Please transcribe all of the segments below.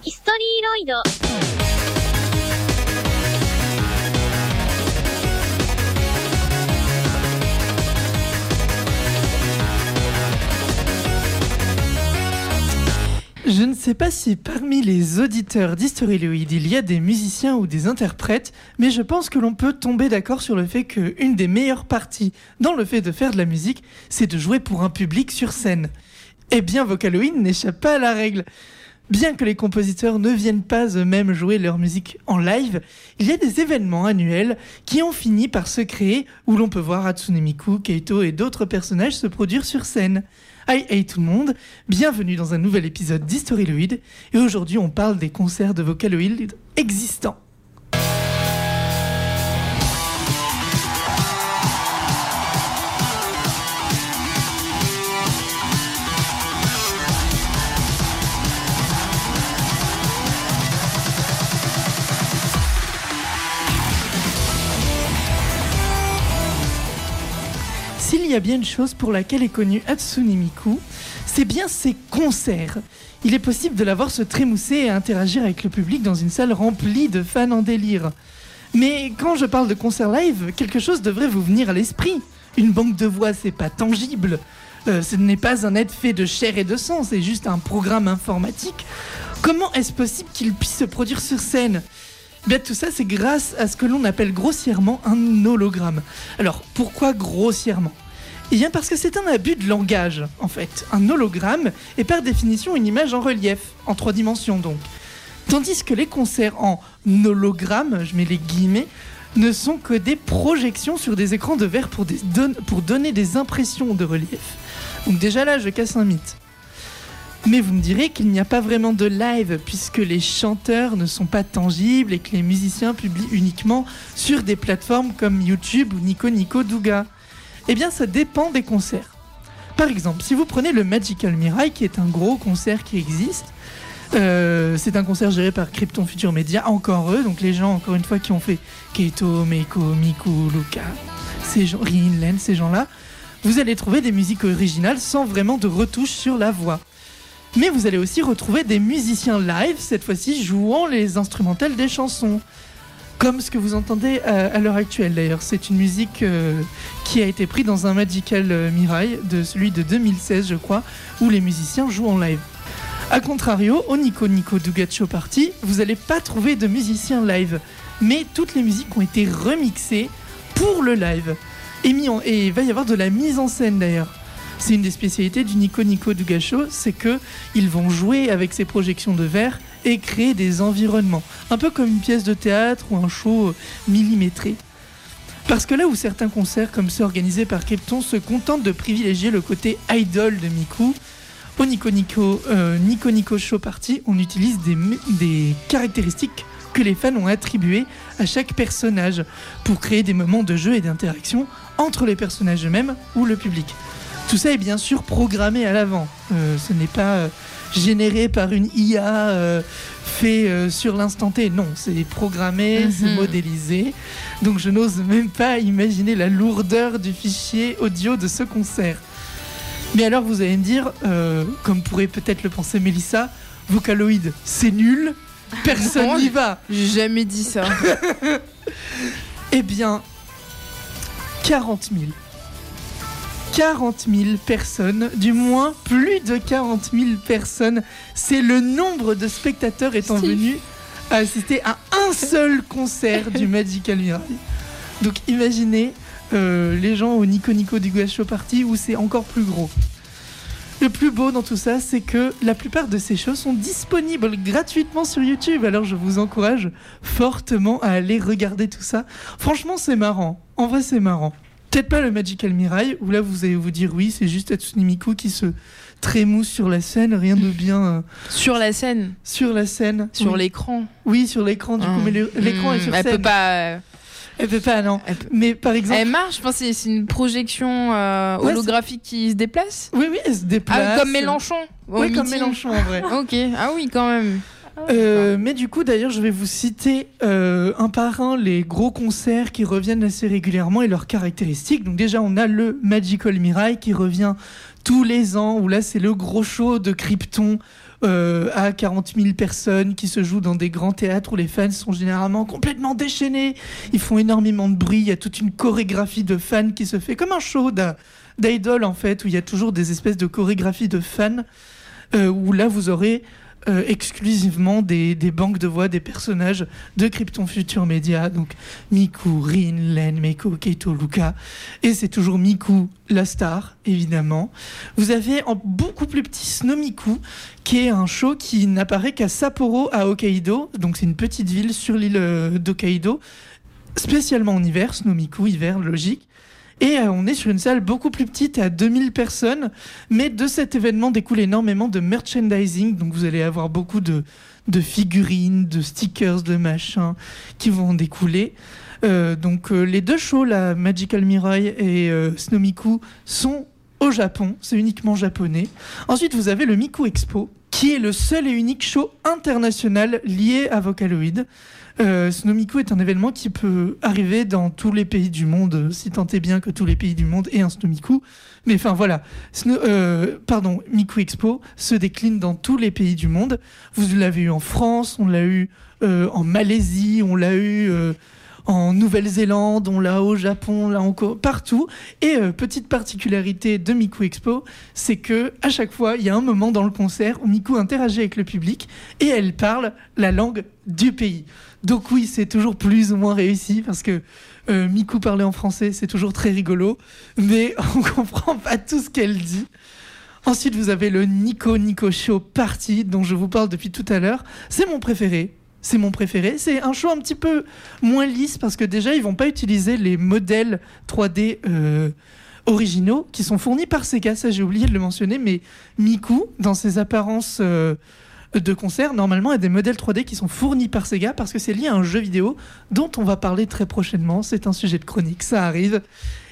ヒストリーロイド。Je ne sais pas si parmi les auditeurs d'Historyloid il y a des musiciens ou des interprètes, mais je pense que l'on peut tomber d'accord sur le fait qu'une des meilleures parties dans le fait de faire de la musique, c'est de jouer pour un public sur scène. Eh bien, Vocaloid n'échappe pas à la règle. Bien que les compositeurs ne viennent pas eux-mêmes jouer leur musique en live, il y a des événements annuels qui ont fini par se créer où l'on peut voir Hatsune Miku, Keito et d'autres personnages se produire sur scène. Hi hey tout le monde, bienvenue dans un nouvel épisode d'Historyloid et aujourd'hui on parle des concerts de Vocaloid existants. S'il y a bien une chose pour laquelle est connu Hatsune Miku, c'est bien ses concerts. Il est possible de la voir se trémousser et interagir avec le public dans une salle remplie de fans en délire. Mais quand je parle de concert live, quelque chose devrait vous venir à l'esprit. Une banque de voix, c'est pas tangible. Euh, ce n'est pas un être fait de chair et de sang, c'est juste un programme informatique. Comment est-ce possible qu'il puisse se produire sur scène? Bien, tout ça, c'est grâce à ce que l'on appelle grossièrement un hologramme. Alors, pourquoi grossièrement? Eh bien, parce que c'est un abus de langage, en fait. Un hologramme est par définition une image en relief, en trois dimensions donc. Tandis que les concerts en hologramme, je mets les guillemets, ne sont que des projections sur des écrans de verre pour, donner des impressions de relief. Donc déjà là, je casse un mythe. Mais vous me direz qu'il n'y a pas vraiment de live puisque les chanteurs ne sont pas tangibles et que les musiciens publient uniquement sur des plateformes comme YouTube ou Nico Nico Douga. Eh bien, ça dépend des concerts. Par exemple, si vous prenez le Magical Mirai, qui est un gros concert qui existe, euh, c'est un concert géré par Krypton Future Media, encore eux, donc les gens, encore une fois, qui ont fait Keito, Meiko, Miku, Luka, ces gens, Rin, Len, ces gens-là, vous allez trouver des musiques originales sans vraiment de retouches sur la voix. Mais vous allez aussi retrouver des musiciens live, cette fois-ci jouant les instrumentales des chansons. Comme ce que vous entendez euh, à l'heure actuelle d'ailleurs. C'est une musique euh, qui a été prise dans un Magical euh, Mirai, de celui de 2016 je crois, où les musiciens jouent en live. A contrario, au Nico Nico Dugacho Party, vous n'allez pas trouver de musiciens live. Mais toutes les musiques ont été remixées pour le live. Et, il va y avoir de la mise en scène d'ailleurs. C'est une des spécialités du Nico Nico Dugasho, c'est que ils vont jouer avec ces projections de verre et créer des environnements, un peu comme une pièce de théâtre ou un show millimétré. Parce que là où certains concerts comme ceux organisés par Krypton se contentent de privilégier le côté idol de Miku, au Nico euh, Nico Show Party, on utilise des caractéristiques que les fans ont attribuées à chaque personnage pour créer des moments de jeu et d'interaction entre les personnages eux-mêmes ou le public. Tout ça est bien sûr programmé à l'avant. Euh, ce n'est pas euh, généré par une IA euh, fait euh, sur l'instant T. Non, c'est programmé, Mhm. c'est modélisé. Donc je n'ose même pas imaginer la lourdeur du fichier audio de ce concert. Mais alors vous allez me dire, euh, comme pourrait peut-être le penser Mélissa, Vocaloid, c'est nul, personne n'y va. J'ai jamais dit ça. Eh bien, 40 000. 40 000 personnes, du moins plus de 40 000 personnes, c'est le nombre de spectateurs étant venus à assister à un seul concert du Magical Mirai. Donc imaginez euh, les gens au Nico Nico du Show Party où c'est encore plus gros. Le plus beau dans tout ça, c'est que la plupart de ces shows sont disponibles gratuitement sur YouTube. Alors je vous encourage fortement à aller regarder tout ça. Franchement, c'est marrant. En vrai, c'est marrant. Peut-être pas le Magical Mirai, où là vous allez vous dire oui, c'est juste Hatsune Miku qui se trémousse sur la scène, rien de bien euh, Sur la scène, sur la scène. sur oui. l'écran. Oui, sur l'écran, du coup, Ah. mais l'écran est Hmm, sur Elle scène. peut pas. euh, Elle peut pas, non. Elle peut- Mais par exemple. Elle marche, je pense c'est- une projection euh, Ouais, holographique qui se déplace. Oui, oui, elle se déplace. Ah, comme Mélenchon. Oui, comme. Mélenchon en vrai. Ok, ah oui, quand même. Euh, mais du coup, d'ailleurs, je vais vous citer euh, un par un les gros concerts qui reviennent assez régulièrement et leurs caractéristiques. Donc déjà, on a le Magical Mirai qui revient tous les ans, où là, c'est le gros show de Krypton euh, à 40 000 personnes qui se jouent dans des grands théâtres où les fans sont généralement complètement déchaînés. Ils font énormément de bruit. Il y a toute une chorégraphie de fans qui se fait comme un show d'idol en fait, où il y a toujours des espèces de chorégraphies de fans. où là vous aurez euh, exclusivement des, des banques de voix des personnages de Krypton Future Media, donc Miku, Rin, Len, Meiko, Keito, Luca, et c'est toujours Miku, la star, évidemment. Vous avez en beaucoup plus petit Snomiku, qui est un show qui n'apparaît qu'à Sapporo, à Hokkaido, donc c'est une petite ville sur l'île euh, d'Hokkaido, spécialement en hiver, Snomiku, hiver, logique. Et euh, on est sur une salle beaucoup plus petite, à 2000 personnes, mais de cet événement découle énormément de merchandising, donc vous allez avoir beaucoup de, figurines, de stickers, de machins qui vont en découler. Euh, donc euh, les deux shows, la Magical Mirai et euh, Snomiku, sont au Japon, c'est uniquement japonais. Ensuite, vous avez le Miku Expo, qui est le seul et unique show international lié à Vocaloid. Euh, Snomiku est un événement qui peut arriver dans tous les pays du monde, si tant est bien que tous les pays du monde aient un Snomiku. Mais enfin voilà, euh, pardon, Miku Expo se décline dans tous les pays du monde. Vous l'avez eu en France, on l'a eu euh, en Malaisie, on l'a eu euh, en Nouvelle-Zélande, on l'a au Japon, on l'a encore partout. Et euh, petite particularité de Miku Expo, c'est que à chaque fois, il y a un moment dans le concert où Miku interagit avec le public et elle parle la langue du pays. Donc oui, c'est toujours plus ou moins réussi parce que euh, Miku parler en français, c'est toujours très rigolo, mais on comprend pas tout ce qu'elle dit. Ensuite, vous avez le Nico Nico Show Party dont je vous parle depuis tout à l'heure. C'est mon préféré. C'est mon préféré. C'est un show un petit peu moins lisse parce que déjà, ils vont pas utiliser les modèles 3D euh, originaux qui sont fournis par Sega. Ça, j'ai oublié de le mentionner, mais Miku, dans ses apparences euh, de concert, normalement, a des modèles 3D qui sont fournis par Sega parce que c'est lié à un jeu vidéo dont on va parler très prochainement. C'est un sujet de chronique, ça arrive.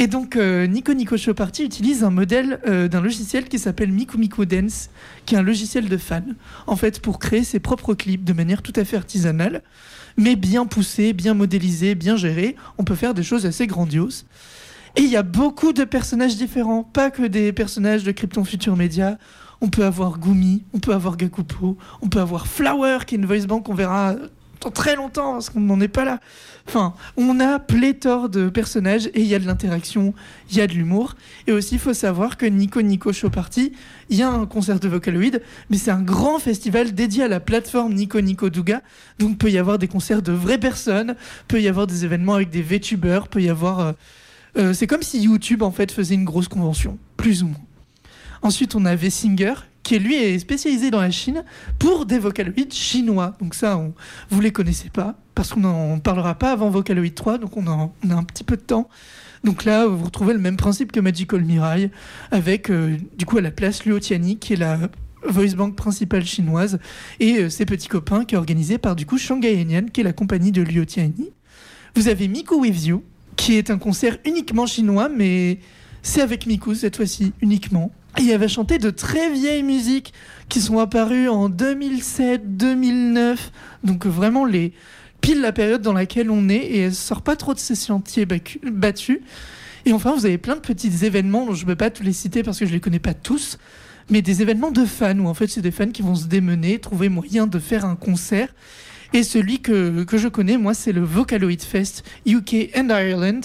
Et donc, euh, Nico Nico Show Party utilise un modèle euh, d'un logiciel qui s'appelle Miku Miku Dance, qui est un logiciel de fan, en fait, pour créer ses propres clips de manière tout à fait artisanale, mais bien poussé, bien modélisé, bien géré. On peut faire des choses assez grandioses. Et il y a beaucoup de personnages différents, pas que des personnages de Krypton Future Media. On peut avoir Gumi, on peut avoir Gakupo, on peut avoir Flower, qui est une voice bank qu'on verra dans très longtemps parce qu'on n'en est pas là. Enfin, on a pléthore de personnages et il y a de l'interaction, il y a de l'humour. Et aussi, il faut savoir que Nico Nico Show Party, il y a un concert de Vocaloid, mais c'est un grand festival dédié à la plateforme Nico Nico Douga. Donc, peut y avoir des concerts de vraies personnes, peut y avoir des événements avec des VTubers, peut y avoir. euh, euh, c'est comme si YouTube en fait faisait une grosse convention, plus ou moins. Ensuite, on a V-Singer, qui lui est spécialisé dans la Chine pour des Vocaloids chinois. Donc ça, on, vous les connaissez pas, parce qu'on n'en parlera pas avant Vocaloid 3, donc on a, un petit peu de temps. Donc là, vous retrouvez le même principe que Magical Mirai, avec euh, du coup à la place Luo Tiani, qui est la voice bank principale chinoise, et euh, ses petits copains, qui est organisé par du coup Shanghai Henian, qui est la compagnie de Luo Tiani. Vous avez Miku With You, qui est un concert uniquement chinois, mais c'est avec Miku cette fois-ci, uniquement. Il va chanter de très vieilles musiques qui sont apparues en 2007, 2009. Donc vraiment les pile la période dans laquelle on est et elle sort pas trop de ses sentiers battus. Et enfin, vous avez plein de petits événements dont je ne peux pas tous les citer parce que je les connais pas tous, mais des événements de fans où en fait c'est des fans qui vont se démener, trouver moyen de faire un concert. Et celui que, que je connais, moi, c'est le Vocaloid Fest UK and Ireland,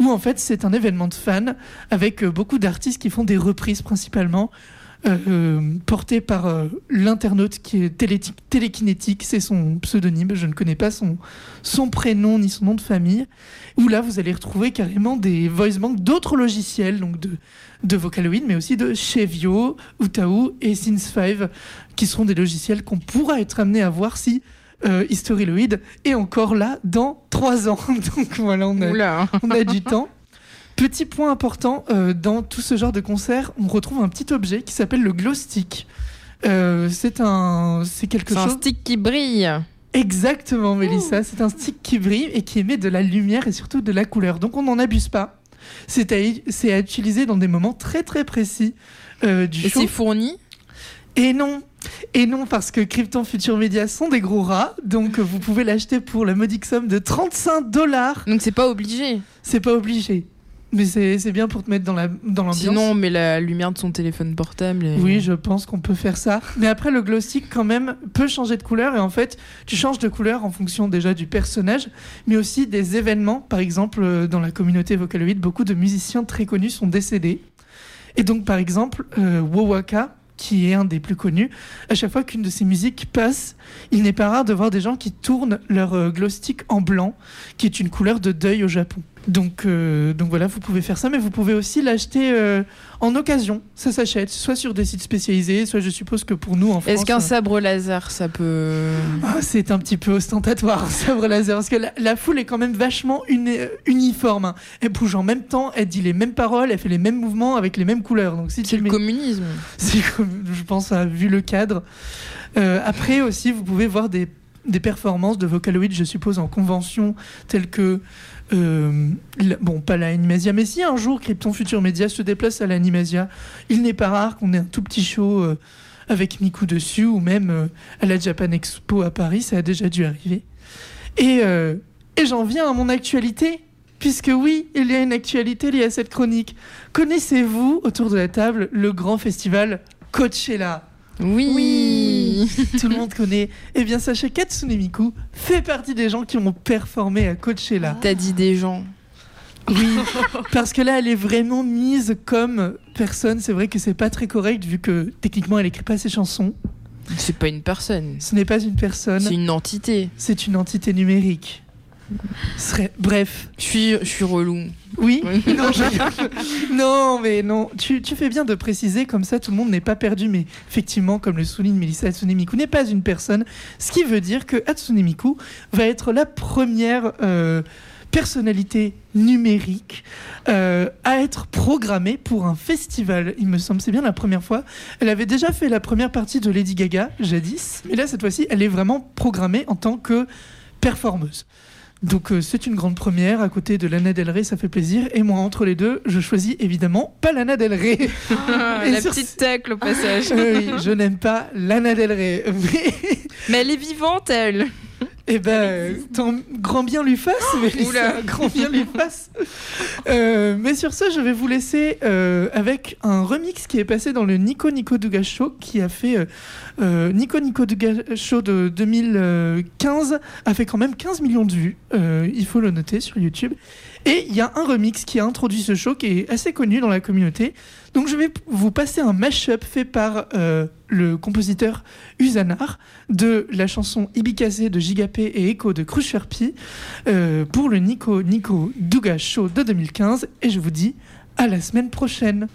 où en fait c'est un événement de fans avec euh, beaucoup d'artistes qui font des reprises principalement. euh, euh, portées par l'internaute qui est télé télékinétique, c'est son pseudonyme, je ne connais pas son, son prénom ni son nom de famille, où là vous allez retrouver carrément des voice banks d'autres logiciels, donc de, de Vocaloid, mais aussi de Chevio, Utahu et Synth5, qui seront des logiciels qu'on pourra être amené à voir si euh, Historyloid est encore là dans trois ans. Donc voilà, on a, on a du temps. Petit point important, euh, dans tout ce genre de concert, on retrouve un petit objet qui s'appelle le glow stick. Euh, c'est un, c'est quelque C'est un chose. stick qui brille. Exactement, Mélissa. C'est un stick qui brille et qui émet de la lumière et surtout de la couleur. Donc on n'en abuse pas. C'est à, c'est à utiliser dans des moments très très précis euh, du Et show. c'est fourni? Et non, et non, parce que Krypton Future Media sont des gros rats, donc vous pouvez l'acheter pour la modique somme de 35 dollars. Donc c'est pas obligé. C'est pas obligé. mais c'est bien pour te mettre dans la dans l'ambiance. Sinon, on met la lumière de son téléphone portable. et- Oui, je pense qu'on peut faire ça. Mais après, le glow stick, quand même, peut changer de couleur. Et en fait, tu changes de couleur en fonction déjà du personnage, mais aussi des événements. Par exemple, euh, dans la communauté Vocaloid, beaucoup de musiciens très connus sont décédés. Et donc, par exemple, euh, Wowaka, qui est un des plus connus, à chaque fois qu'une de ses musiques passe, il n'est pas rare de voir des gens qui tournent leur euh, glow stick en blanc, qui est une couleur de deuil au Japon. Donc, euh, donc voilà, vous pouvez faire ça, mais vous pouvez aussi l'acheter euh, en occasion. Ça s'achète, soit sur des sites spécialisés, soit je suppose que pour nous en France. Est-ce qu'un euh, sabre laser, ça peut. ah, c'est un petit peu ostentatoire, un sabre laser, parce que la, la foule est quand même vachement uni- uniforme. hein. Elle bouge en même temps, elle dit les mêmes paroles, elle fait les mêmes mouvements avec les mêmes couleurs. Donc si C'est le mets- communisme. c'est comme, je pense, à, vu le cadre. Euh, après aussi, vous pouvez voir des, des performances de Vocaloid, je suppose, en convention, telles que. Euh, la- bon, pas la Animasia, mais si un jour Krypton Future Media se déplace à l'Animasia, il n'est pas rare qu'on ait un tout petit show euh, avec Miku dessus, ou même euh, à la Japan Expo à Paris, ça a déjà dû arriver. Et, et j'en viens à mon actualité, puisque oui, il y a une actualité liée à cette chronique. Connaissez-vous, autour de la table, le grand festival Coachella? Oui. Oui. Tout le monde connaît. Eh bien, sachez qu'Atsune Miku fait partie des gens qui ont performé à Coachella. T'as dit des gens. Oui, parce que là, elle est vraiment mise comme personne. C'est vrai que c'est pas très correct vu que techniquement, elle écrit pas ses chansons. C'est pas une personne. Ce n'est pas une personne, C'est une entité. c'est une entité numérique. Bref, Je suis, je suis relou. oui. Oui. Non, je- non, mais non. Tu, tu fais bien de préciser, comme ça tout le monde n'est pas perdu. Mais effectivement, comme le souligne Melissa Hatsune Miku, n'est pas une personne. Ce qui veut dire que Hatsune Miku va être la première euh, personnalité numérique euh, à être programmée pour un festival. Il me semble, c'est bien la première fois. Elle avait déjà fait la première partie de Lady Gaga, jadis. Mais là, cette fois-ci, elle est vraiment programmée en tant que performeuse. Donc euh, c'est une grande première à côté de Lana Del Rey, ça fait plaisir. Et moi entre les deux, je choisis évidemment pas Lana Del Rey. Et la sur petite tacle au passage. Oui, je n'aime pas Lana Del Rey. Mais Mais elle est vivante, elle. Eh ben, tant grand bien lui fasse. Mélissa, oula. grand bien lui fasse. Euh, mais sur ce, je vais vous laisser euh, avec un remix qui est passé dans le Nico Nico Douga Show, qui a fait euh, Nico Nico Douga Show de 2015 a fait quand même 15 millions de vues. Il faut le noter sur YouTube. Et il y a un remix qui a introduit ce show qui est assez connu dans la communauté. Donc je vais p- vous passer un mashup fait par euh, le compositeur Usanar de la chanson Ibikase de Gigapé et Echo de Crucherpi euh, pour le Nico Nico Douga Show de 2015. Et je vous dis à la semaine prochaine.